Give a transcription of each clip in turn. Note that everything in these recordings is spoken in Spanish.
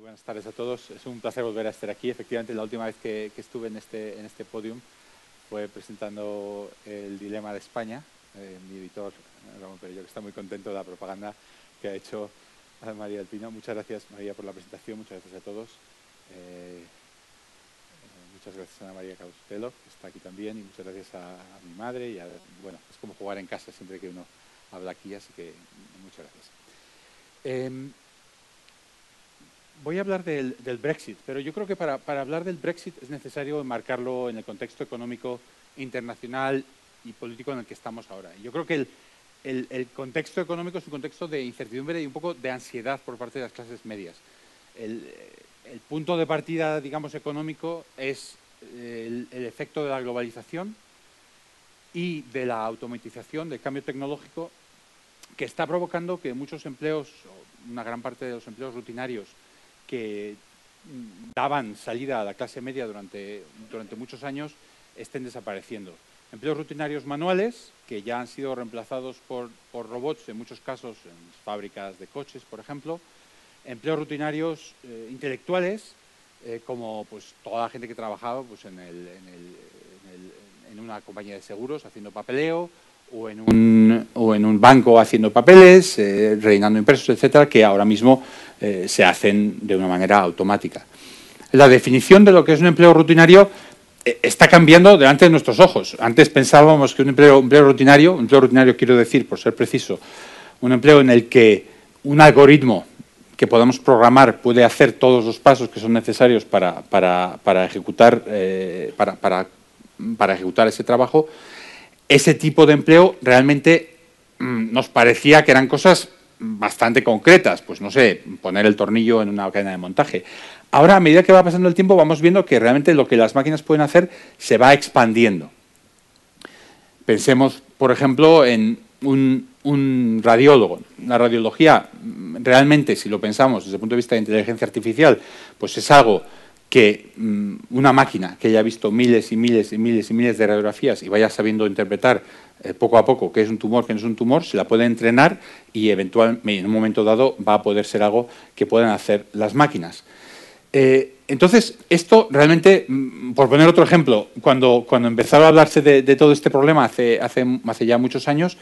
Buenas tardes a todos. Es un placer volver a estar aquí. Efectivamente, la última vez que, estuve en este, en este podium fue presentando el dilema de España. Eh, mi editor, Ramón Perello, que está muy contento de la propaganda que ha hecho María del. Muchas gracias, María, por la presentación. Muchas gracias a todos. Eh, eh, muchas gracias a Ana María Caustelo, que está aquí también, y muchas gracias a, mi madre. Y bueno, es como jugar en casa siempre que uno habla aquí, así que muchas gracias. Em, voy a hablar del, Brexit, pero yo creo que para, hablar del Brexit es necesario enmarcarlo en el contexto económico internacional y político en el que estamos ahora. Yo creo que el, contexto económico es un contexto de incertidumbre y un poco de ansiedad por parte de las clases medias. El, punto de partida, digamos, económico es el, efecto de la globalización y de la automatización, del cambio tecnológico, que está provocando que muchos empleos, una gran parte de los empleos rutinarios, que daban salida a la clase media durante, durante muchos años estén desapareciendo. Empleos rutinarios manuales, que ya han sido reemplazados por, por robots, en muchos casos en fábricas de coches, por ejemplo. Empleos rutinarios eh, intelectuales, eh, como pues, toda la gente que trabajaba pues, en, en, en, una compañía de seguros haciendo papeleo, o en un, o en un banco haciendo papeles, eh, rellenando impresos, etcétera, que ahora mismo eh, se hacen de una manera automática. La definición de lo que es un empleo rutinario eh, está cambiando delante de nuestros ojos. Antes pensábamos que un empleo, rutinario, un empleo rutinario quiero decir, por ser preciso, un empleo en el que un algoritmo que podamos programar puede hacer todos los pasos que son necesarios para, ejecutar, eh, para, para, ejecutar ese trabajo, ese tipo de empleo realmente mm, nos parecía que eran cosas bastante concretas, pues no sé, poner el tornillo en una cadena de montaje. Ahora, a medida que va pasando el tiempo, vamos viendo que realmente lo que las máquinas pueden hacer se va expandiendo. Pensemos, por ejemplo, en un, radiólogo. La radiología, realmente, si lo pensamos desde el punto de vista de inteligencia artificial, pues es algo que mm, una máquina que haya visto miles y miles y miles y miles de radiografías y vaya sabiendo interpretar eh, poco a poco qué es un tumor, qué no es un tumor, se la puede entrenar y eventualmente en un momento dado va a poder ser algo que puedan hacer las máquinas. Eh, entonces, esto realmente, mm, por poner otro ejemplo, cuando, cuando empezaron a hablarse de, todo este problema hace, hace, hace ya muchos años,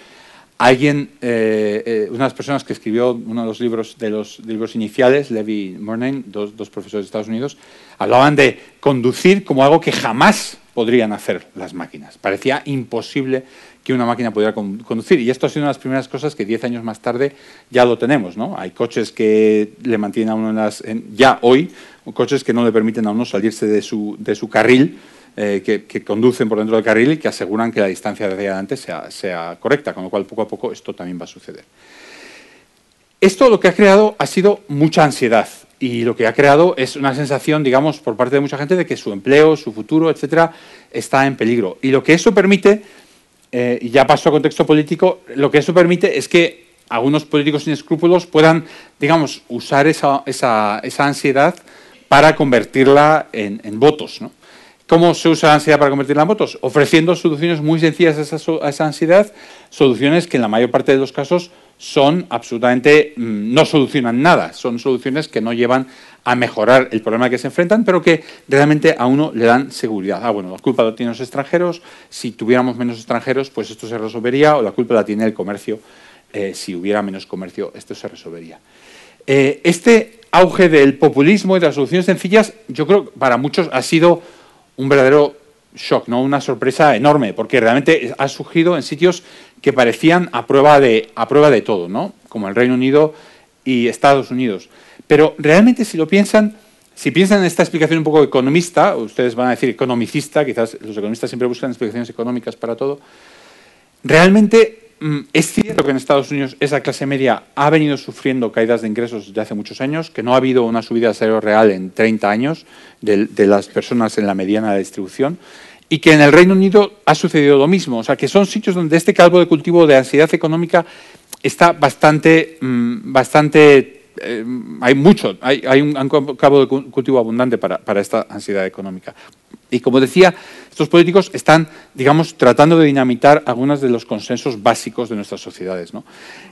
Alguien, eh, eh, una de las personas que escribió uno de los libros de los libros iniciales, Levi Murnane, dos, profesores de Estados Unidos, hablaban de conducir como algo que jamás podrían hacer las máquinas. Parecía imposible que una máquina pudiera conducir. Y esto ha sido una de las primeras cosas que diez años más tarde ya lo tenemos. ¿no? Hay coches que le mantienen a uno en las, ya hoy, coches que no le permiten a uno salirse de su, de su carril eh, que, conducen por dentro del carril y que aseguran que la distancia de adelante sea, correcta, con lo cual poco a poco esto también va a suceder. Esto lo que ha creado ha sido mucha ansiedad y lo que ha creado es una sensación, digamos, por parte de mucha gente de que su empleo, su futuro, etcétera, está en peligro. Y lo que eso permite, eh, y ya paso a contexto político, lo que eso permite es que algunos políticos sin escrúpulos puedan, digamos, usar esa ansiedad para convertirla en, en votos. ¿no? ¿Cómo se usa la ansiedad para convertirla en votos? Ofreciendo soluciones muy sencillas a esa, ansiedad, soluciones que en la mayor parte de los casos son absolutamente, mm, no solucionan nada, son soluciones que no llevan a mejorar el problema que se enfrentan, pero que realmente a uno le dan seguridad. Ah, bueno, la culpa la tienen los extranjeros, si tuviéramos menos extranjeros, pues esto se resolvería, o la culpa la tiene el comercio, eh, si hubiera menos comercio, esto se resolvería. Eh, este auge del populismo y de las soluciones sencillas, yo creo que para muchos ha sido un verdadero shock, ¿no? una sorpresa enorme, porque realmente ha surgido en sitios que parecían a prueba de, a prueba de todo, ¿no? como el Reino Unido y Estados Unidos. Pero realmente si lo piensan, si piensan en esta explicación un poco economista, ustedes van a decir economicista, quizás los economistas siempre buscan explicaciones económicas para todo, realmente es cierto que en Estados Unidos esa clase media ha venido sufriendo caídas de ingresos desde hace muchos años, que no ha habido una subida de salario real en 30 años de, las personas en la mediana distribución, y que en el Reino Unido ha sucedido lo mismo. O sea, que son sitios donde este calvo de cultivo de ansiedad económica está bastante, mm, bastante eh, hay mucho, hay, un, cabo de cultivo abundante para, esta ansiedad económica. Y como decía, Estos políticos están, digamos, tratando de dinamitar algunos de los consensos básicos de nuestras sociedades.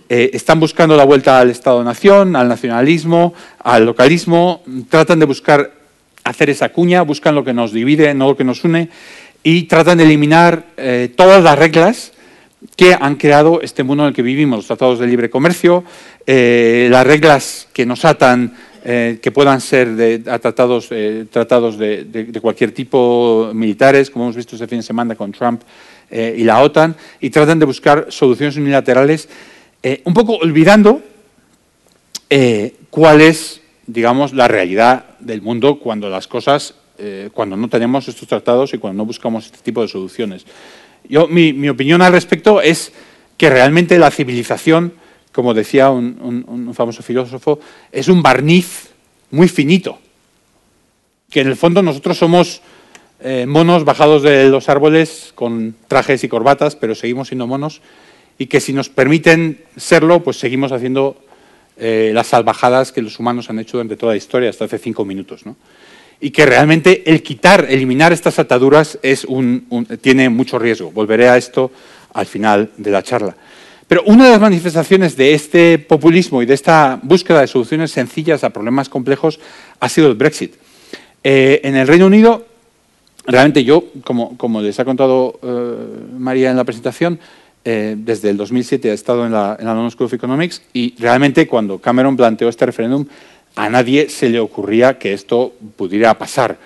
Eh, están buscando la vuelta al Estado-nación, al nacionalismo, al localismo, tratan de buscar hacer esa cuña, buscan lo que nos divide, no lo que nos une, y tratan de eliminar eh, todas las reglas que han creado este mundo en el que vivimos, los tratados de libre comercio, eh, las reglas que nos atan, eh, que puedan ser de, tratados, tratados de, cualquier tipo militares, como hemos visto este fin de semana con Trump y la OTAN, y tratan de buscar soluciones unilaterales, un poco olvidando cuál es, digamos, la realidad del mundo cuando las cosas eh, cuando no tenemos estos tratados y cuando no buscamos este tipo de soluciones. Yo, mi, opinión al respecto es que realmente la civilización, como decía un, famoso filósofo, es un barniz muy finito, que en el fondo nosotros somos eh, monos bajados de los árboles con trajes y corbatas, pero seguimos siendo monos, y que si nos permiten serlo, pues seguimos haciendo eh, las salvajadas que los humanos han hecho durante toda la historia, hasta hace cinco minutos. ¿no? y que realmente el quitar, eliminar estas ataduras es tiene mucho riesgo. Volveré a esto al final de la charla. Pero una de las manifestaciones de este populismo y de esta búsqueda de soluciones sencillas a problemas complejos ha sido el Brexit. Eh, en el Reino Unido, realmente yo, como, como les ha contado eh, María en la presentación, eh, desde el 2007 he estado en la, en la London School of Economics y realmente cuando Cameron planteó este referéndum a nadie se le ocurría que esto pudiera pasar.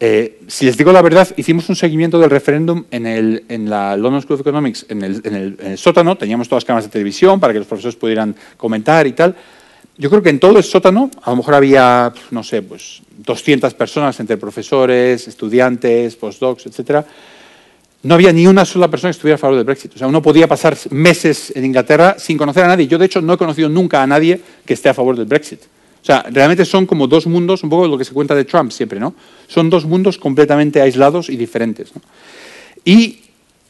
Eh, si les digo la verdad, hicimos un seguimiento del referéndum en, la London School of Economics, en el, en, el, sótano, teníamos todas las cámaras de televisión para que los profesores pudieran comentar y tal. Yo creo que en todo el sótano, a lo mejor había, no sé, pues 200 personas entre profesores, estudiantes, postdocs, etcétera. No había ni una sola persona que estuviera a favor del Brexit. O sea, uno podía pasar meses en Inglaterra sin conocer a nadie. Yo, de hecho, no he conocido nunca a nadie que esté a favor del Brexit. O sea, realmente son como dos mundos, un poco lo que se cuenta de Trump siempre, ¿no? Son dos mundos completamente aislados y diferentes. Y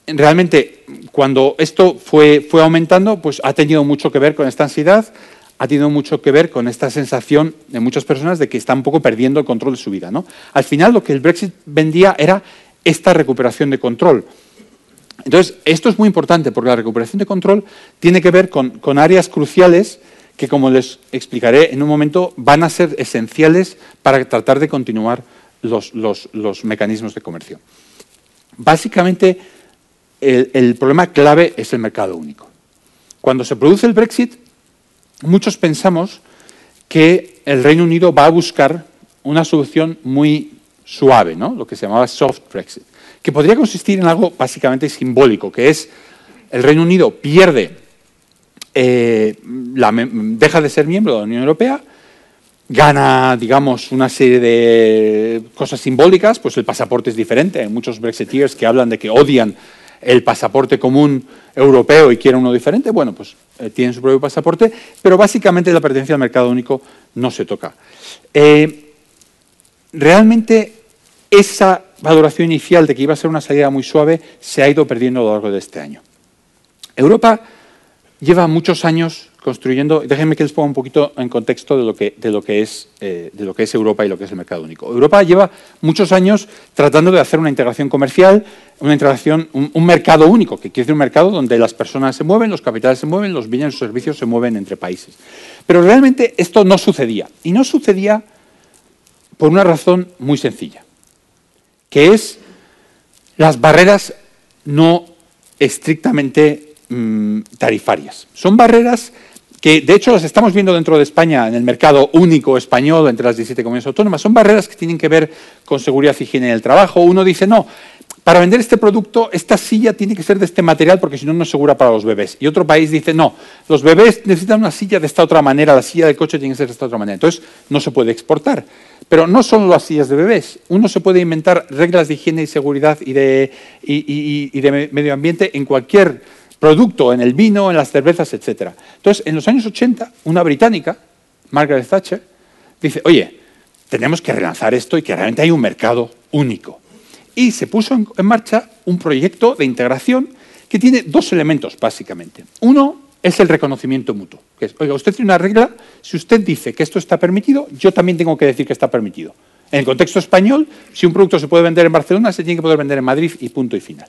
realmente cuando esto fue, fue aumentando, pues ha tenido mucho que ver con esta ansiedad, ha tenido mucho que ver con esta sensación de muchas personas de que están un poco perdiendo el control de su vida. ¿no? Al final lo que el Brexit vendía era esta recuperación de control. Entonces, esto es muy importante porque la recuperación de control tiene que ver con, con áreas cruciales que, como les explicaré en un momento, van a ser esenciales para tratar de continuar los, mecanismos de comercio. Básicamente, el, problema clave es el mercado único. Cuando se produce el Brexit, muchos pensamos que el Reino Unido va a buscar una solución muy suave, ¿no? lo que se llamaba soft Brexit, que podría consistir en algo básicamente simbólico, que es el Reino Unido pierde eh, deja de ser miembro de la Unión Europea, gana, digamos, una serie de cosas simbólicas, pues el pasaporte es diferente. Hay muchos Brexiteers que hablan de que odian el pasaporte común europeo y quieren uno diferente. Bueno, pues eh, tienen su propio pasaporte, pero básicamente la pertenencia al mercado único no se toca. Eh, realmente esa valoración inicial de que iba a ser una salida muy suave se ha ido perdiendo a lo largo de este año. Europa lleva muchos años construyendo, déjenme que les ponga un poquito en contexto de lo que, de lo que, es, eh, de lo que es Europa y lo que es el mercado único. Europa lleva muchos años tratando de hacer una integración comercial, una integración, un, mercado único, que quiere decir un mercado donde las personas se mueven, los capitales se mueven, los bienes y los servicios se mueven entre países. Pero realmente esto no sucedía. Y no sucedía por una razón muy sencilla, que es las barreras no estrictamente Mm, tarifarias. Son barreras que, de hecho, las estamos viendo dentro de España, en el mercado único español, entre las 17 comunidades autónomas. Son barreras que tienen que ver con seguridad y higiene del trabajo. Uno dice, no, para vender este producto, esta silla tiene que ser de este material porque si no, no es segura para los bebés. Y otro país dice, no, los bebés necesitan una silla de esta otra manera, la silla del coche tiene que ser de esta otra manera. Entonces, no se puede exportar. Pero no solo las sillas de bebés. Uno se puede inventar reglas de higiene y seguridad y de medio ambiente en cualquier producto en el vino, en las cervezas, etc. Entonces, en los años 80, una británica, Margaret Thatcher, dice, oye, tenemos que relanzar esto y que realmente hay un mercado único. Y se puso en, marcha un proyecto de integración que tiene dos elementos, básicamente. Uno es el reconocimiento mutuo. Oiga, usted tiene una regla, si usted dice que esto está permitido, yo también tengo que decir que está permitido. En el contexto español, si un producto se puede vender en Barcelona, se tiene que poder vender en Madrid y punto y final.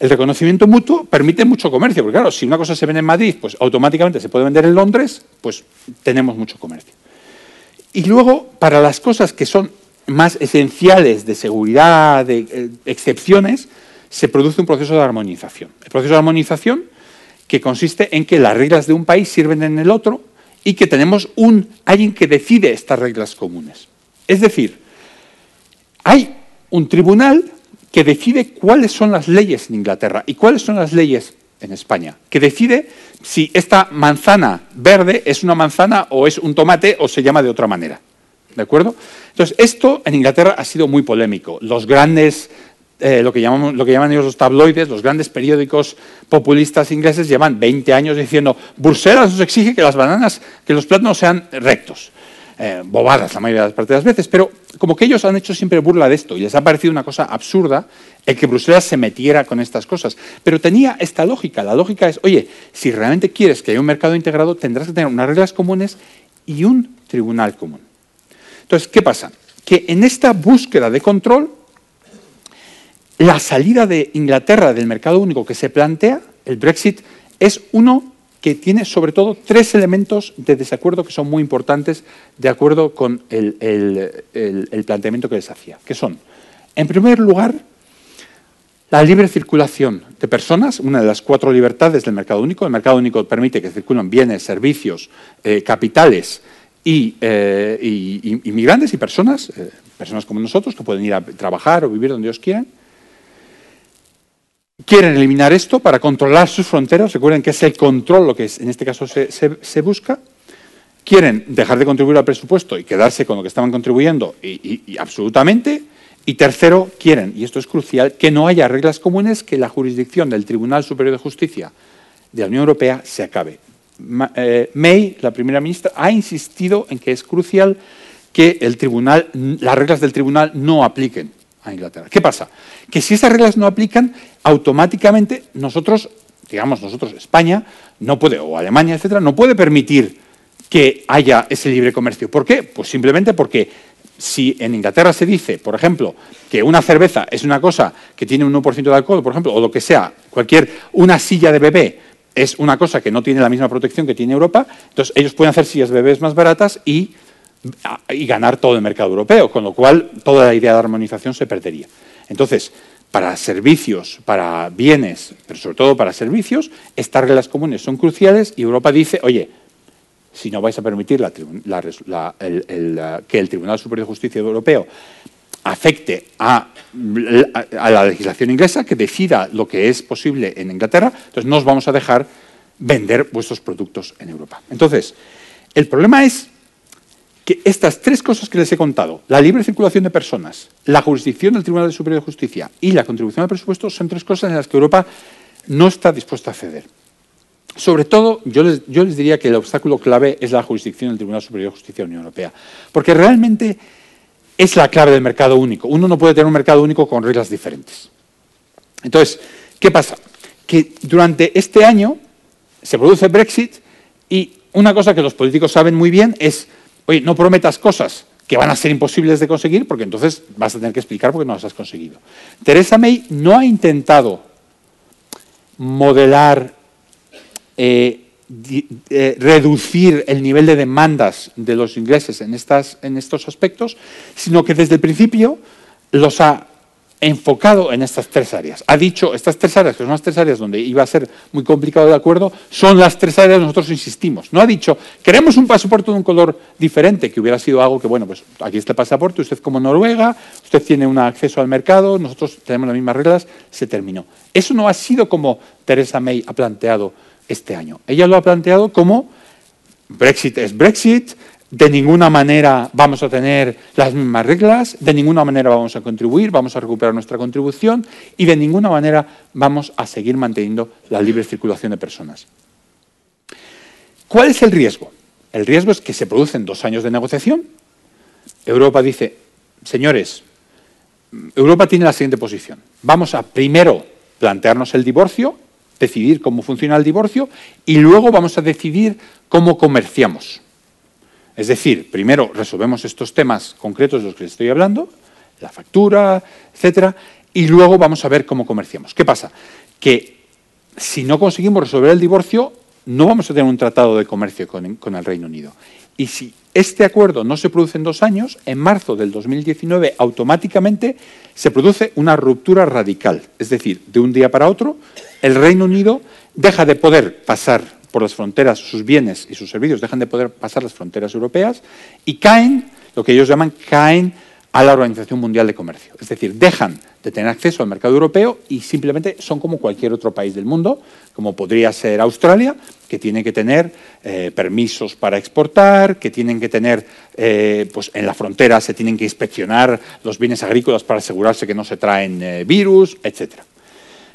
El reconocimiento mutuo permite mucho comercio, porque claro, si una cosa se vende en Madrid, pues automáticamente se puede vender en Londres, pues tenemos mucho comercio. Y luego, para las cosas que son más esenciales de seguridad, de eh, excepciones, se produce un proceso de armonización. El proceso de armonización que consiste en que las reglas de un país sirven en el otro y que tenemos un alguien que decide estas reglas comunes. Es decir, hay un tribunal que decide cuáles son las leyes en Inglaterra y cuáles son las leyes en España, que decide si esta manzana verde es una manzana o es un tomate o se llama de otra manera. ¿De acuerdo? Entonces, esto en Inglaterra ha sido muy polémico. Los grandes, eh, lo, que lo que llaman ellos los tabloides, los grandes periódicos populistas ingleses llevan 20 años diciendo Bruselas nos exige que las bananas, que los plátanos sean rectos. Eh, bobadas la mayoría de las veces, pero como que ellos han hecho siempre burla de esto y les ha parecido una cosa absurda el que Bruselas se metiera con estas cosas. Pero tenía esta lógica. La lógica es, oye, si realmente quieres que haya un mercado integrado, tendrás que tener unas reglas comunes y un tribunal común. Entonces, ¿qué pasa? Que en esta búsqueda de control, la salida de Inglaterra del mercado único que se plantea, el Brexit, es uno que tiene sobre todo tres elementos de desacuerdo que son muy importantes de acuerdo con el, planteamiento que les hacía, que son, en primer lugar, la libre circulación de personas, una de las cuatro libertades del mercado único. El mercado único permite que circulen bienes, servicios, eh, capitales eh, y, inmigrantes y personas, eh, personas como nosotros, que pueden ir a trabajar o vivir donde ellos quieran. Quieren eliminar esto para controlar sus fronteras. Recuerden que es el control lo que en este caso se, busca. Quieren dejar de contribuir al presupuesto y quedarse con lo que estaban contribuyendo y, absolutamente. Y tercero, quieren, y esto es crucial, que no haya reglas comunes, que la jurisdicción del Tribunal Superior de Justicia de la Unión Europea se acabe. Eh, May, la primera ministra, ha insistido en que es crucial que el tribunal, las reglas del tribunal no apliquen a Inglaterra. ¿Qué pasa? Que si esas reglas no aplican, automáticamente nosotros, digamos nosotros, España, no puede, o Alemania, etcétera, no puede permitir que haya ese libre comercio. ¿Por qué? Pues simplemente porque si en Inglaterra se dice, por ejemplo, que una cerveza es una cosa que tiene un 1% de alcohol, por ejemplo, o lo que sea, cualquier, una silla de bebé es una cosa que no tiene la misma protección que tiene Europa, entonces ellos pueden hacer sillas de bebés más baratas y, y ganar todo el mercado europeo, con lo cual toda la idea de armonización se perdería. Entonces, para servicios, para bienes, pero sobre todo para servicios, estas reglas comunes son cruciales y Europa dice, oye, si no vais a permitir que el Tribunal Superior de Justicia Europeo afecte a, la legislación inglesa, que decida lo que es posible en Inglaterra, entonces no os vamos a dejar vender vuestros productos en Europa. Entonces, el problema es estas tres cosas que les he contado, la libre circulación de personas, la jurisdicción del Tribunal Superior de Justicia y la contribución al presupuesto, son tres cosas en las que Europa no está dispuesta a ceder. Sobre todo, yo les, yo les diría que el obstáculo clave es la jurisdicción del Tribunal Superior de Justicia de la Unión Europea, porque realmente es la clave del mercado único. Uno no puede tener un mercado único con reglas diferentes. Entonces, ¿qué pasa? Que durante este año se produce Brexit y una cosa que los políticos saben muy bien es, oye, no prometas cosas que van a ser imposibles de conseguir porque entonces vas a tener que explicar por qué no las has conseguido. Teresa May no ha intentado modelar eh, eh, reducir el nivel de demandas de los ingleses en, estas, en estos aspectos, sino que desde el principio los ha enfocado en estas tres áreas. Ha dicho, estas tres áreas, que son las tres áreas donde iba a ser muy complicado de acuerdo, son las tres áreas donde nosotros insistimos. No ha dicho, queremos un pasaporte de un color diferente, que hubiera sido algo que, bueno, pues aquí está el pasaporte, usted como Noruega, usted tiene un acceso al mercado, nosotros tenemos las mismas reglas, se terminó. Eso no ha sido como Teresa May ha planteado este año. Ella lo ha planteado como Brexit es Brexit, de ninguna manera vamos a tener las mismas reglas, de ninguna manera vamos a contribuir, vamos a recuperar nuestra contribución y de ninguna manera vamos a seguir manteniendo la libre circulación de personas. ¿Cuál es el riesgo? El riesgo es que se producen dos años de negociación. Europa dice, señores, Europa tiene la siguiente posición. Vamos a primero plantearnos el divorcio decidir cómo funciona el divorcio y luego vamos a decidir cómo comerciamos. Es decir, primero resolvemos estos temas concretos de los que les estoy hablando, la factura, etcétera, y luego vamos a ver cómo comerciamos. ¿Qué pasa? Que si no conseguimos resolver el divorcio, no vamos a tener un tratado de comercio con, con el Reino Unido. Y si este acuerdo no se produce en dos años, en marzo del 2019 automáticamente se produce una ruptura radical. Es decir, de un día para otro, el Reino Unido deja de poder pasar por las fronteras, sus bienes y sus servicios dejan de poder pasar las fronteras europeas y caen, lo que ellos llaman, caen a la Organización Mundial de Comercio. Es decir, dejan de tener acceso al mercado europeo y simplemente son como cualquier otro país del mundo, como podría ser Australia, que tiene que tener eh, permisos para exportar, que tienen que tener, eh, pues en la frontera se tienen que inspeccionar los bienes agrícolas para asegurarse que no se traen eh, virus, etc.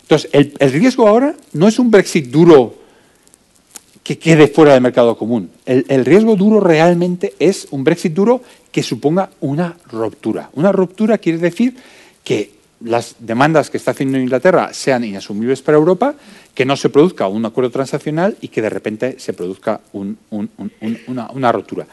Entonces, el, riesgo ahora no es un Brexit duro que quede fuera del mercado común. el riesgo duro realmente es un Brexit duro que suponga una ruptura. Una ruptura quiere decir que las demandas que está haciendo Inglaterra sean inasumibles para Europa, que no se produzca un acuerdo transaccional y que de repente se produzca una, ruptura.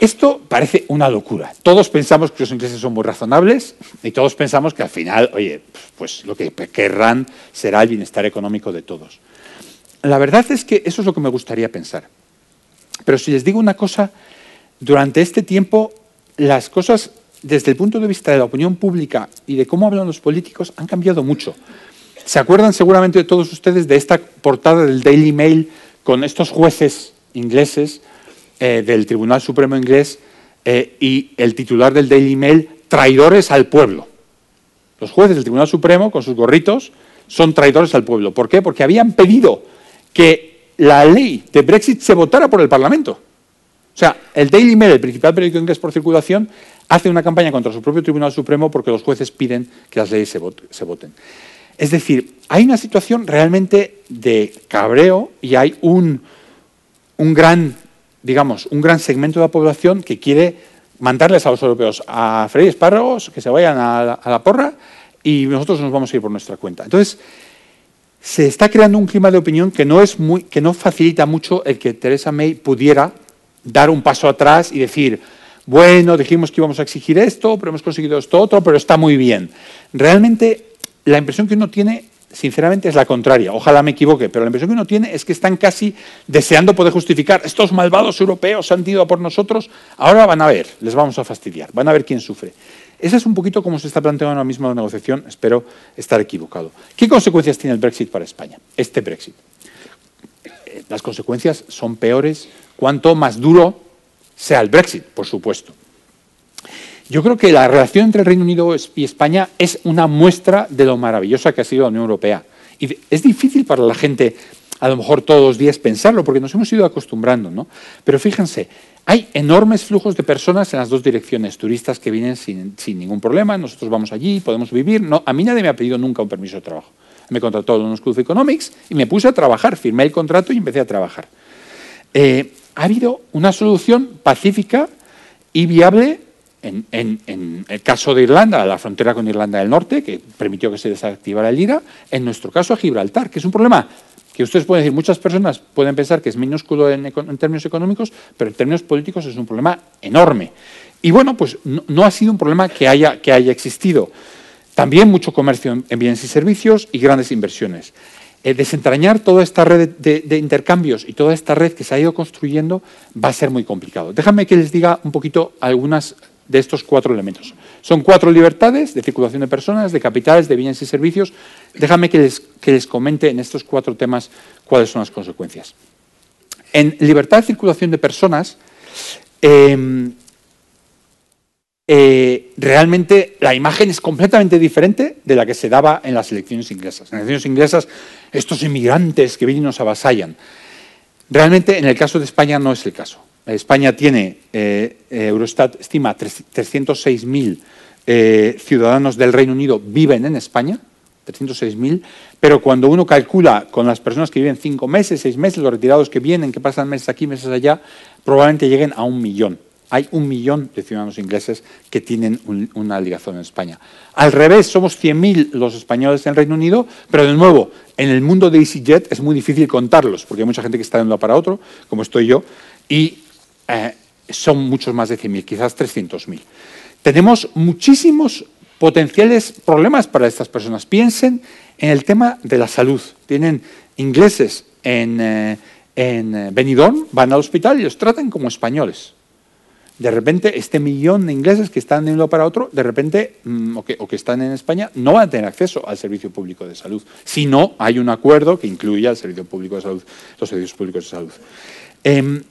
Esto parece una locura. Todos pensamos que los ingleses son muy razonables y todos pensamos que al final, oye, pues lo que querrán será el bienestar económico de todos. La verdad es que eso es lo que me gustaría pensar. Pero si les digo una cosa, durante este tiempo las cosas desde el punto de vista de la opinión pública y de cómo hablan los políticos han cambiado mucho. ¿Se acuerdan seguramente de todos ustedes de esta portada del Daily Mail con estos jueces ingleses eh, del Tribunal Supremo inglés eh, y el titular del Daily Mail, traidores al pueblo? Los jueces del Tribunal Supremo, con sus gorritos, son traidores al pueblo. ¿Por qué? Porque habían pedido que la ley de Brexit se votara por el Parlamento. O sea, el Daily Mail, el principal periódico inglés por circulación, hace una campaña contra su propio Tribunal Supremo porque los jueces piden que las leyes se, voten. Es decir, hay una situación realmente de cabreo y hay un, gran, digamos, un gran segmento de la población que quiere mandarles a los europeos a freír espárragos, que se vayan a la, a la porra y nosotros nos vamos a ir por nuestra cuenta. Entonces, se está creando un clima de opinión que no, es que no facilita mucho el que Teresa May pudiera dar un paso atrás y decir, bueno, dijimos que íbamos a exigir esto, pero hemos conseguido esto otro, pero está muy bien. Realmente la impresión que uno tiene, sinceramente, es la contraria. Ojalá me equivoque, pero la impresión que uno tiene es que están casi deseando poder justificar, estos malvados europeos han ido a por nosotros, ahora van a ver, les vamos a fastidiar, van a ver quién sufre. Esa es un poquito como se está planteando ahora mismo la negociación, espero estar equivocado. ¿Qué consecuencias tiene el Brexit para España? Este Brexit. Las consecuencias son peores cuanto más duro sea el Brexit, por supuesto. Yo creo que la relación entre el Reino Unido y España es una muestra de lo maravillosa que ha sido la Unión Europea. Y es difícil para la gente, a lo mejor todos los días, pensarlo, porque nos hemos ido acostumbrando, ¿no? Pero fíjense, hay enormes flujos de personas en las dos direcciones, turistas que vienen sin, ningún problema, nosotros vamos allí, podemos vivir. No, a mí nadie me ha pedido nunca un permiso de trabajo. Me contrató School of Economics y me puse a trabajar, firmé el contrato y empecé a trabajar. Eh, ha habido una solución pacífica y viable en, el caso de Irlanda, la frontera con Irlanda del Norte, que permitió que se desactivara el IRA, en nuestro caso a Gibraltar, que es un problema que ustedes pueden decir, muchas personas pueden pensar que es minúsculo en, términos económicos, pero en términos políticos es un problema enorme. Y bueno, pues no, ha sido un problema que haya, que haya existido. También mucho comercio en bienes y servicios y grandes inversiones. Eh, desentrañar toda esta red de, intercambios y toda esta red que se ha ido construyendo va a ser muy complicado. Déjame que les diga un poquito algunas de estos cuatro elementos. Son cuatro libertades de circulación de personas, de capitales, de bienes y servicios. Déjame que les, que les comente en estos cuatro temas cuáles son las consecuencias. En libertad de circulación de personas, em, eh, realmente la imagen es completamente diferente de la que se daba en las elecciones inglesas. En las elecciones inglesas, estos inmigrantes que vienen y nos avasallan. Realmente, en el caso de España, no es el caso. España tiene, eh, eh, Eurostat estima, 306.000 ciudadanos del Reino Unido viven en España, 306.000, pero cuando uno calcula con las personas que viven cinco meses, seis meses, los retirados que vienen, que pasan meses aquí, meses allá, probablemente lleguen a un millón hay un millón de ciudadanos ingleses que tienen una ligación en España. Al revés, somos 100.000 los españoles en el Reino Unido, pero de nuevo, en el mundo de EasyJet es muy difícil contarlos, porque hay mucha gente que está de un lado para otro, como estoy yo, y eh, son muchos más de 100.000, quizás 300.000. Tenemos muchísimos potenciales problemas para estas personas. Piensen en el tema de la salud. Tienen ingleses en, eh, eh, Benidorm, van al hospital y los tratan como españoles. De repente, este millón de ingleses que están de un lado para otro, de repente, mm, o, que, están en España, no van a tener acceso al servicio público de salud. Si no hay un acuerdo que incluya el servicio público de salud, los servicios públicos de salud. Eh,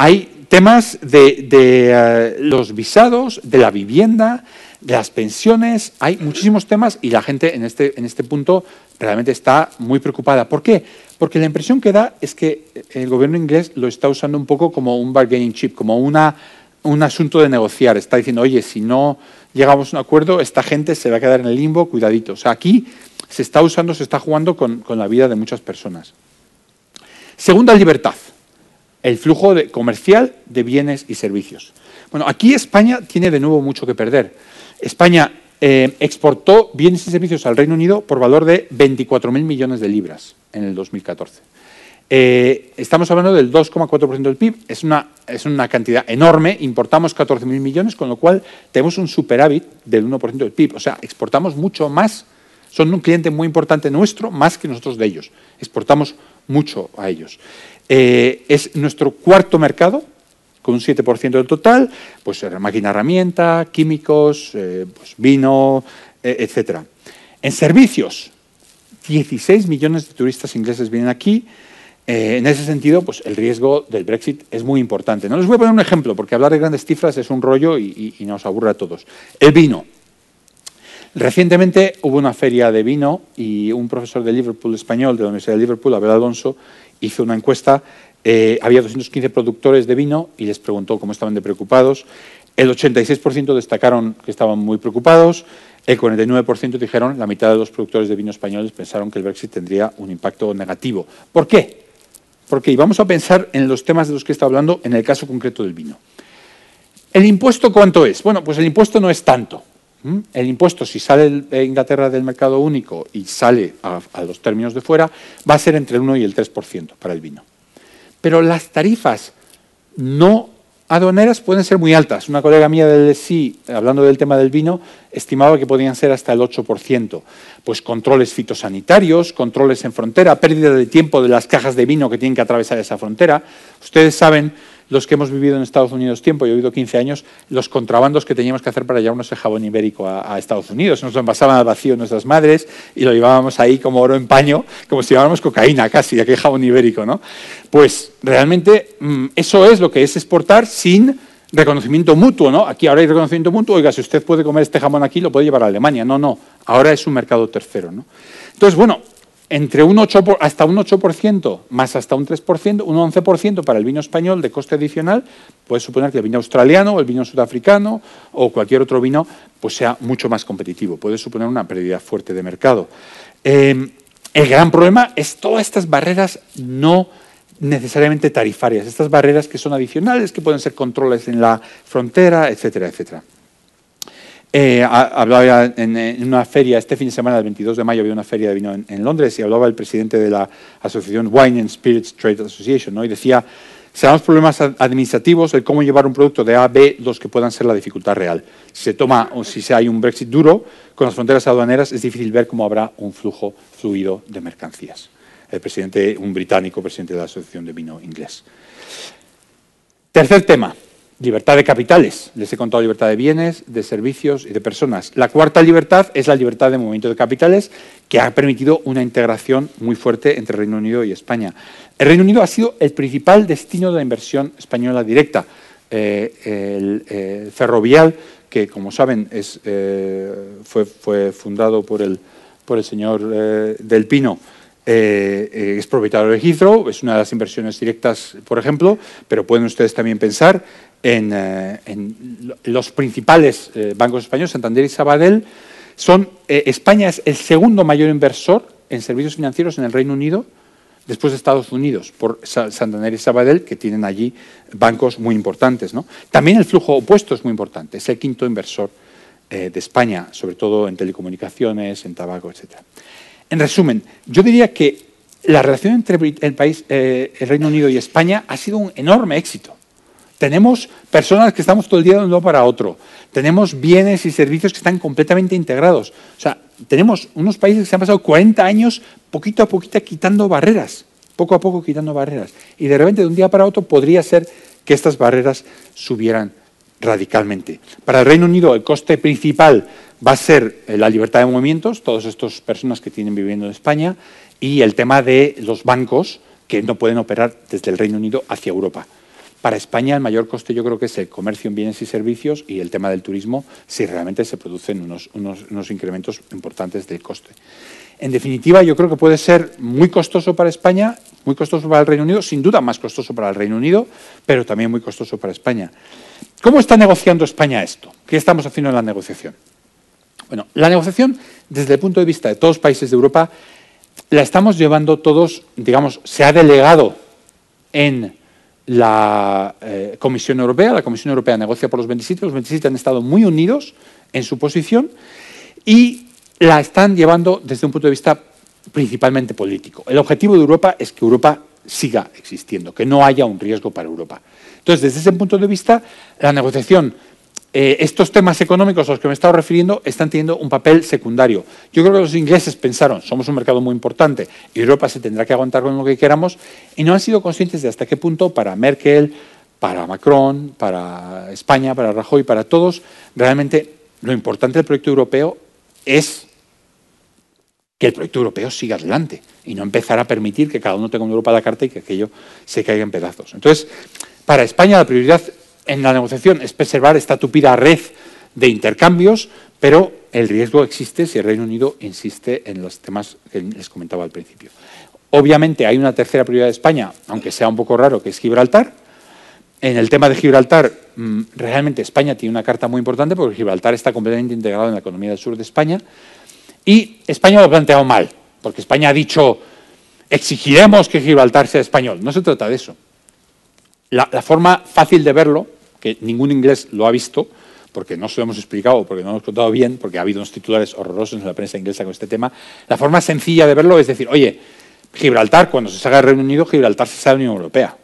hay temas de, uh, los visados, de la vivienda, de las pensiones, hay muchísimos temas y la gente en este, en este punto realmente está muy preocupada. ¿Por qué? Porque la impresión que da es que el gobierno inglés lo está usando un poco como un bargaining chip, como una, un asunto de negociar. Está diciendo, oye, si no llegamos a un acuerdo, esta gente se va a quedar en el limbo, cuidadito. O sea, aquí se está usando, se está jugando con, con la vida de muchas personas. Segunda libertad, el flujo comercial de bienes y servicios. Bueno, aquí España tiene de nuevo mucho que perder. España eh, exportó bienes y servicios al Reino Unido por valor de 24.000 millones de libras en el 2014. Eh, estamos hablando del 2,4% del PIB, es una, es una cantidad enorme, importamos 14.000 millones, con lo cual tenemos un superávit del 1% del PIB, o sea, exportamos mucho más, son un cliente muy importante nuestro, más que nosotros de ellos, exportamos mucho a ellos. Eh, es nuestro cuarto mercado, con un 7% del total, pues máquina herramienta, químicos, eh, pues vino, eh, etc. En servicios, 16 millones de turistas ingleses vienen aquí. Eh, en ese sentido, pues el riesgo del Brexit es muy importante. No les voy a poner un ejemplo, porque hablar de grandes cifras es un rollo y, y nos aburre a todos. El vino. Recientemente hubo una feria de vino y un profesor de Liverpool español, de la Universidad de Liverpool, Abel Alonso, hizo una encuesta eh, había 215 productores de vino y les preguntó cómo estaban de preocupados. El 86% destacaron que estaban muy preocupados. El 49% dijeron, la mitad de los productores de vino españoles pensaron que el Brexit tendría un impacto negativo. ¿Por qué? Porque, y vamos a pensar en los temas de los que está hablando en el caso concreto del vino. ¿El impuesto cuánto es? Bueno, pues el impuesto no es tanto. El impuesto, si sale de Inglaterra del mercado único y sale a, a los términos de fuera, va a ser entre el 1 y el 3% para el vino. Pero las tarifas no aduaneras pueden ser muy altas. Una colega mía del SI, hablando del tema del vino, estimaba que podían ser hasta el 8%. Pues controles fitosanitarios, controles en frontera, pérdida de tiempo de las cajas de vino que tienen que atravesar esa frontera. Ustedes saben los que hemos vivido en Estados Unidos tiempo, yo he vivido 15 años, los contrabandos que teníamos que hacer para llevarnos el jabón ibérico a, Estados Unidos. Nos lo envasaban al vacío nuestras madres y lo llevábamos ahí como oro en paño, como si lleváramos cocaína casi, aquel jabón ibérico. ¿no? Pues realmente mmm, eso es lo que es exportar sin reconocimiento mutuo. ¿no? Aquí ahora hay reconocimiento mutuo, oiga, si usted puede comer este jamón aquí, lo puede llevar a Alemania. No, no, ahora es un mercado tercero. ¿no? Entonces, bueno, entre un 8 por, hasta un 8% más hasta un 3%, un 11% para el vino español de coste adicional, puede suponer que el vino australiano o el vino sudafricano o cualquier otro vino pues sea mucho más competitivo. Puede suponer una pérdida fuerte de mercado. Eh, el gran problema es todas estas barreras no necesariamente tarifarias, estas barreras que son adicionales, que pueden ser controles en la frontera, etcétera, etcétera. Eh, hablaba en, en, una feria, este fin de semana, el 22 de mayo, había una feria de vino en, Londres y hablaba el presidente de la asociación Wine and Spirits Trade Association ¿no? y decía, serán los problemas administrativos, el cómo llevar un producto de A a B, los que puedan ser la dificultad real. Si se toma o si hay un Brexit duro, con las fronteras aduaneras es difícil ver cómo habrá un flujo fluido de mercancías. El presidente, un británico, presidente de la Asociación de Vino Inglés. Tercer tema, Libertad de capitales. Les he contado libertad de bienes, de servicios y de personas. La cuarta libertad es la libertad de movimiento de capitales, que ha permitido una integración muy fuerte entre Reino Unido y España. El Reino Unido ha sido el principal destino de la inversión española directa. Eh, el eh, ferrovial, que como saben eh, fue, fundado por el, el señor Del Pino, eh, es propietario de Heathrow, es una de las inversiones directas, por ejemplo, pero pueden ustedes también pensar en, eh, los principales eh, bancos españoles, Santander y Sabadell, son, eh, España es el segundo mayor inversor en servicios financieros en el Reino Unido, después de Estados Unidos, por Santander y Sabadell, que tienen allí bancos muy importantes. También el flujo opuesto es muy importante, es el quinto inversor eh, de España, sobre todo en telecomunicaciones, en tabaco, etc. En resumen, yo diría que la relación entre el país, eh, el Reino Unido y España ha sido un enorme éxito Tenemos personas que estamos todo el día de un lado para otro. Tenemos bienes y servicios que están completamente integrados. O sea, tenemos unos países que se han pasado 40 años poquito a poquito quitando barreras, poco a poco quitando barreras. Y de repente, de un día para otro, podría ser que estas barreras subieran radicalmente. Para el Reino Unido, el coste principal va a ser la libertad de movimientos, todas estas personas que tienen viviendo en España, y el tema de los bancos que no pueden operar desde el Reino Unido hacia Europa. Para España el mayor coste yo creo que es el comercio en bienes y servicios y el tema del turismo, si realmente se producen unos, incrementos importantes del coste. En definitiva, yo creo que puede ser muy costoso para España, muy costoso para el Reino Unido, sin duda más costoso para el Reino Unido, pero también muy costoso para España. ¿Cómo está negociando España esto? ¿Qué estamos haciendo en la negociación? Bueno, la negociación, desde el punto de vista de todos los países de Europa, la estamos llevando todos, digamos, se ha delegado en la eh, Comisión Europea, la Comisión Europea negocia por los 27, los 27 han estado muy unidos en su posición y la están llevando desde un punto de vista principalmente político. El objetivo de Europa es que Europa siga existiendo, que no haya un riesgo para Europa. Entonces, desde ese punto de vista, la negociación eh, estos temas económicos a los que me he estado refiriendo están teniendo un papel secundario. Yo creo que los ingleses pensaron, somos un mercado muy importante, Europa se tendrá que aguantar con lo que queramos, y no han sido conscientes de hasta qué punto para Merkel, para Macron, para España, para Rajoy, para todos, realmente lo importante del proyecto europeo es que el proyecto europeo siga adelante y no empezar a permitir que cada uno tenga en Europa la carta y que aquello se caiga en pedazos. Entonces, para España la prioridad en la negociación es preservar esta tupida red de intercambios, pero el riesgo existe si el Reino Unido insiste en los temas que les comentaba al principio. Obviamente hay una tercera prioridad de España, aunque sea un poco raro, que es Gibraltar. En el tema de Gibraltar, mm, realmente España tiene una carta muy importante porque Gibraltar está completamente integrado en la economía del sur de España. Y España lo ha planteado mal, porque España ha dicho, exigiremos que Gibraltar sea español. No se trata de eso. La, forma fácil de verlo, que ningún inglés lo ha visto, porque no se lo hemos explicado, porque no lo hemos contado bien, porque ha habido unos titulares horrorosos en la prensa inglesa con este tema, la forma sencilla de verlo es decir, oye, Gibraltar, cuando se salga del Reino Unido, Gibraltar se sale de la Unión Europea.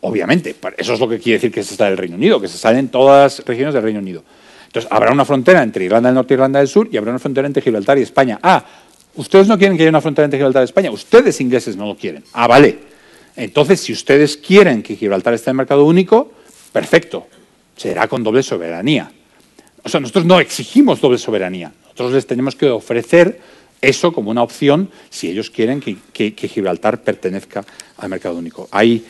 Obviamente, eso es lo que quiere decir que se sale del Reino Unido, que se salen todas las regiones del Reino Unido. Entonces, habrá una frontera entre Irlanda del Norte y Irlanda del Sur y habrá una frontera entre Gibraltar y España. Ah, ustedes no quieren que haya una frontera entre Gibraltar y España, ustedes ingleses no lo quieren. Ah, vale. Entonces, si ustedes quieren que Gibraltar esté en el mercado único, perfecto, será con doble soberanía. O sea, nosotros no exigimos doble soberanía, nosotros les tenemos que ofrecer eso como una opción si ellos quieren que, Gibraltar pertenezca al mercado único. Hay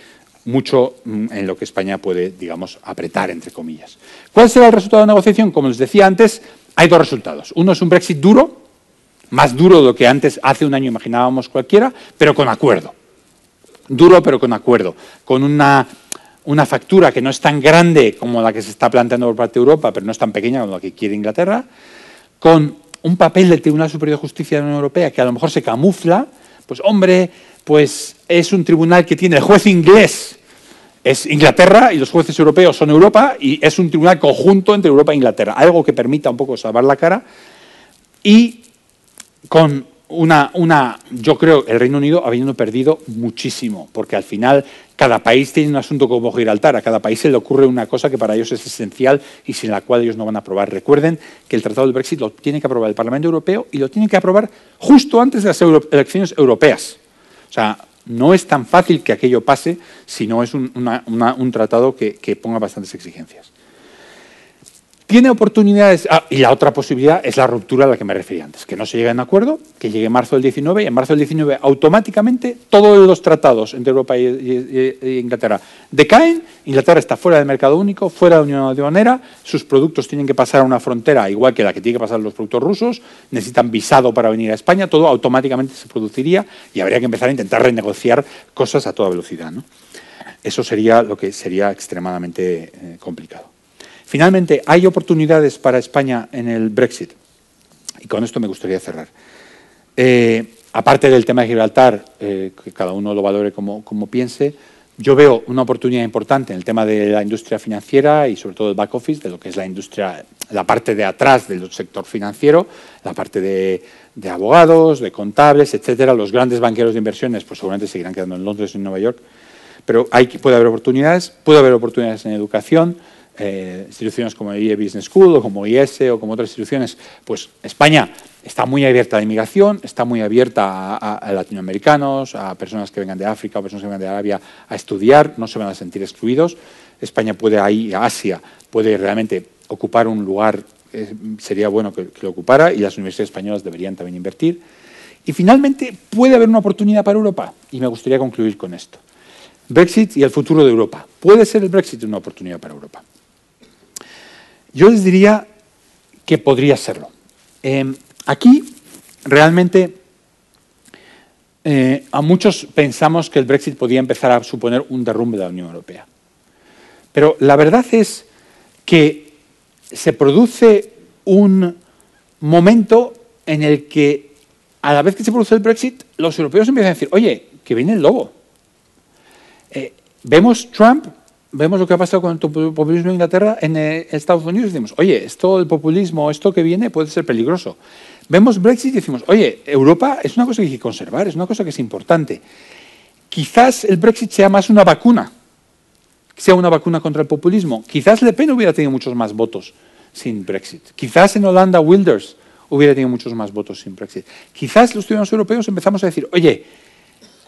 mucho mm, en lo que España puede, digamos, apretar, entre comillas. ¿Cuál será el resultado de la negociación? Como les decía antes, hay dos resultados. Uno es un Brexit duro, más duro de lo que antes, hace un año imaginábamos cualquiera, pero con acuerdo duro pero con acuerdo, con una, una factura que no es tan grande como la que se está planteando por parte de Europa, pero no es tan pequeña como la que quiere Inglaterra, con un papel del Tribunal Superior de Justicia de la Unión Europea que a lo mejor se camufla, pues hombre, pues es un tribunal que tiene el juez inglés, es Inglaterra y los jueces europeos son Europa y es un tribunal conjunto entre Europa e Inglaterra, algo que permita un poco salvar la cara y con una, yo creo, el Reino Unido habiendo perdido muchísimo, porque al final cada país tiene un asunto como Gibraltar, a cada país se le ocurre una cosa que para ellos es esencial y sin la cual ellos no van a aprobar. Recuerden que el Tratado del Brexit lo tiene que aprobar el Parlamento Europeo y lo tiene que aprobar justo antes de las elecciones europeas. O sea, no es tan fácil que aquello pase si no es un tratado que ponga bastantes exigencias. Tiene oportunidades, ah, y la otra posibilidad es la ruptura a la que me refería antes, que no se llegue a un acuerdo, que llegue en marzo del 19 y en marzo del 19 automáticamente todos los tratados entre Europa y, Inglaterra decaen, Inglaterra está fuera del mercado único, fuera de la Unión Aduanera, sus productos tienen que pasar a una frontera igual que la que tienen que pasar los productos rusos, necesitan visado para venir a España, todo automáticamente se produciría y habría que empezar a intentar renegociar cosas a toda velocidad. Eso sería lo que sería extremadamente eh, complicado. Finalmente, ¿hay oportunidades para España en el Brexit? Y con esto me gustaría cerrar. Eh, aparte del tema de Gibraltar, eh, que cada uno lo valore como, piense, yo veo una oportunidad importante en el tema de la industria financiera y sobre todo el back office, de lo que es la industria, la parte de atrás del sector financiero, la parte de, abogados, de contables, etcétera. Los grandes banqueros de inversiones pues seguramente seguirán quedando en Londres y en Nueva York. pero hay, puede haber oportunidades, puede haber oportunidades en educación, eh, instituciones como IE Business School o como IS o como otras instituciones, pues España está muy abierta a la inmigración, está muy abierta a, latinoamericanos, a personas que vengan de África o personas que vengan de Arabia a estudiar, no se van a sentir excluidos. España puede ahí, Asia, puede realmente ocupar un lugar, eh, sería bueno que, lo ocupara y las universidades españolas deberían también invertir. Y finalmente puede haber una oportunidad para Europa y me gustaría concluir con esto. Brexit y el futuro de Europa. ¿Puede ser el Brexit una oportunidad para Europa? Yo les diría que podría serlo. Em, aquí, realmente, eh, a muchos pensamos que el Brexit podía empezar a suponer un derrumbe de la Unión Europea. Pero la verdad es que se produce un momento en el que, a la vez que se produce el Brexit, los europeos empiezan a decir, oye, que viene el lobo. Eh, vemos Trump vemos lo que ha pasado con el populismo en Inglaterra, en eh, Estados Unidos, decimos, oye, esto el populismo, esto que viene puede ser peligroso. Vemos Brexit y decimos, oye, Europa es una cosa que hay que conservar, es una cosa que es importante. Quizás el Brexit sea más una vacuna, sea una vacuna contra el populismo. Quizás Le Pen hubiera tenido muchos más votos sin Brexit. Quizás en Holanda Wilders hubiera tenido muchos más votos sin Brexit. Quizás los ciudadanos europeos empezamos a decir, oye,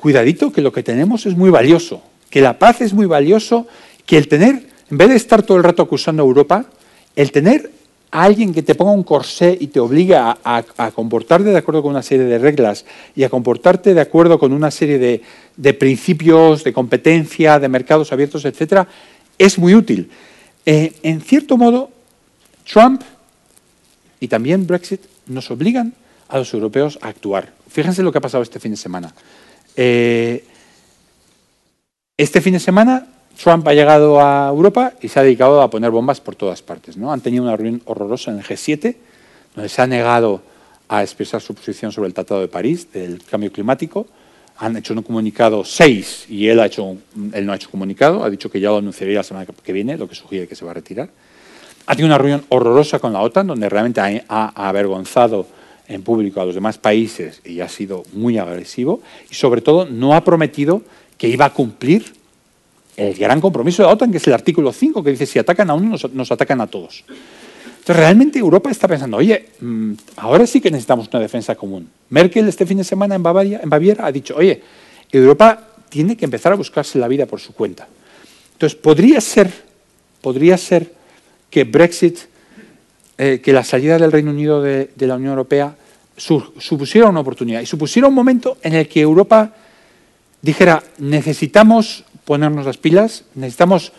cuidadito que lo que tenemos es muy valioso, que la paz es muy valioso que el tener, en vez de estar todo el rato acusando a Europa, el tener a alguien que te ponga un corsé y te obliga a, comportarte de acuerdo con una serie de reglas y a comportarte de acuerdo con una serie de, principios de competencia, de mercados abiertos, etcétera, es muy útil. Eh, en cierto modo, Trump y también Brexit nos obligan a los europeos a actuar. Fíjense lo que ha pasado este fin de semana. Eh, este fin de semana Trump ha llegado a Europa y se ha dedicado a poner bombas por todas partes. ¿no? Han tenido una reunión horrorosa en el G7, donde se ha negado a expresar su posición sobre el Tratado de París, del cambio climático. Han hecho un comunicado seis y él, ha hecho, él no ha hecho comunicado, ha dicho que ya lo anunciaría la semana que viene, lo que sugiere que se va a retirar. Ha tenido una reunión horrorosa con la OTAN, donde realmente ha avergonzado en público a los demás países y ha sido muy agresivo. Y sobre todo no ha prometido que iba a cumplir el gran compromiso de la OTAN, que es el artículo 5, que dice si atacan a uno, nos, atacan a todos. Entonces, realmente Europa está pensando, oye, mm, ahora sí que necesitamos una defensa común. Merkel este fin de semana en, Baviera ha dicho, oye, Europa tiene que empezar a buscarse la vida por su cuenta. Entonces, podría ser, podría ser que Brexit, eh, que la salida del Reino Unido de, la Unión Europea supusiera una oportunidad y supusiera un momento en el que Europa dijera, necesitamos ponernos las pilas, necesitamos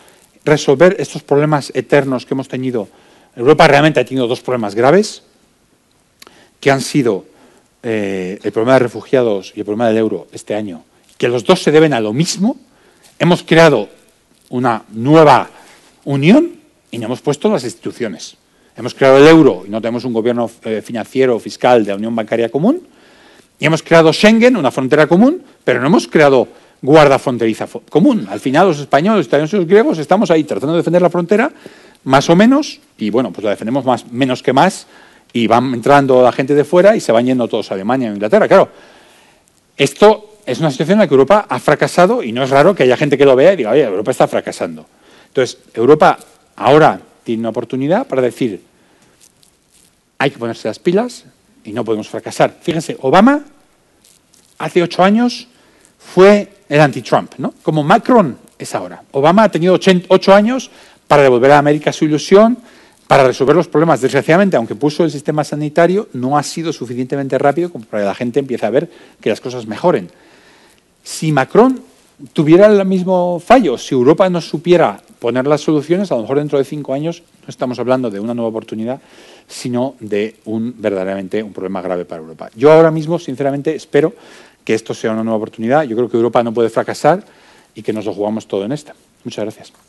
resolver estos problemas eternos que hemos tenido. Europa realmente ha tenido dos problemas graves, que han sido eh, el problema de refugiados y el problema del euro este año, que los dos se deben a lo mismo. Hemos creado una nueva unión y no hemos puesto las instituciones. Hemos creado el euro y no tenemos un gobierno eh, financiero o fiscal de la Unión Bancaria Común. Y hemos creado Schengen, una frontera común, pero no hemos creado guarda fronteriza común. Al final los españoles, los italianos y los griegos estamos ahí tratando de defender la frontera, más o menos, y bueno, pues la defendemos más, menos que más, y van entrando la gente de fuera y se van yendo todos a Alemania o Inglaterra. Claro, esto es una situación en la que Europa ha fracasado y no es raro que haya gente que lo vea y diga, oye, Europa está fracasando. Entonces, Europa ahora tiene una oportunidad para decir, hay que ponerse las pilas y no podemos fracasar. Fíjense, Obama hace ocho años fue el anti-Trump, ¿no? Como Macron es ahora. Obama ha tenido ocho años para devolver a América su ilusión, para resolver los problemas. Desgraciadamente, aunque puso el sistema sanitario, no ha sido suficientemente rápido como para que la gente empiece a ver que las cosas mejoren. Si Macron tuviera el mismo fallo, si Europa no supiera poner las soluciones, a lo mejor dentro de cinco años no estamos hablando de una nueva oportunidad, sino de un verdaderamente un problema grave para Europa. Yo ahora mismo, sinceramente, espero que esto sea una nueva oportunidad. Yo creo que Europa no puede fracasar y que nos lo jugamos todo en esta. Muchas gracias.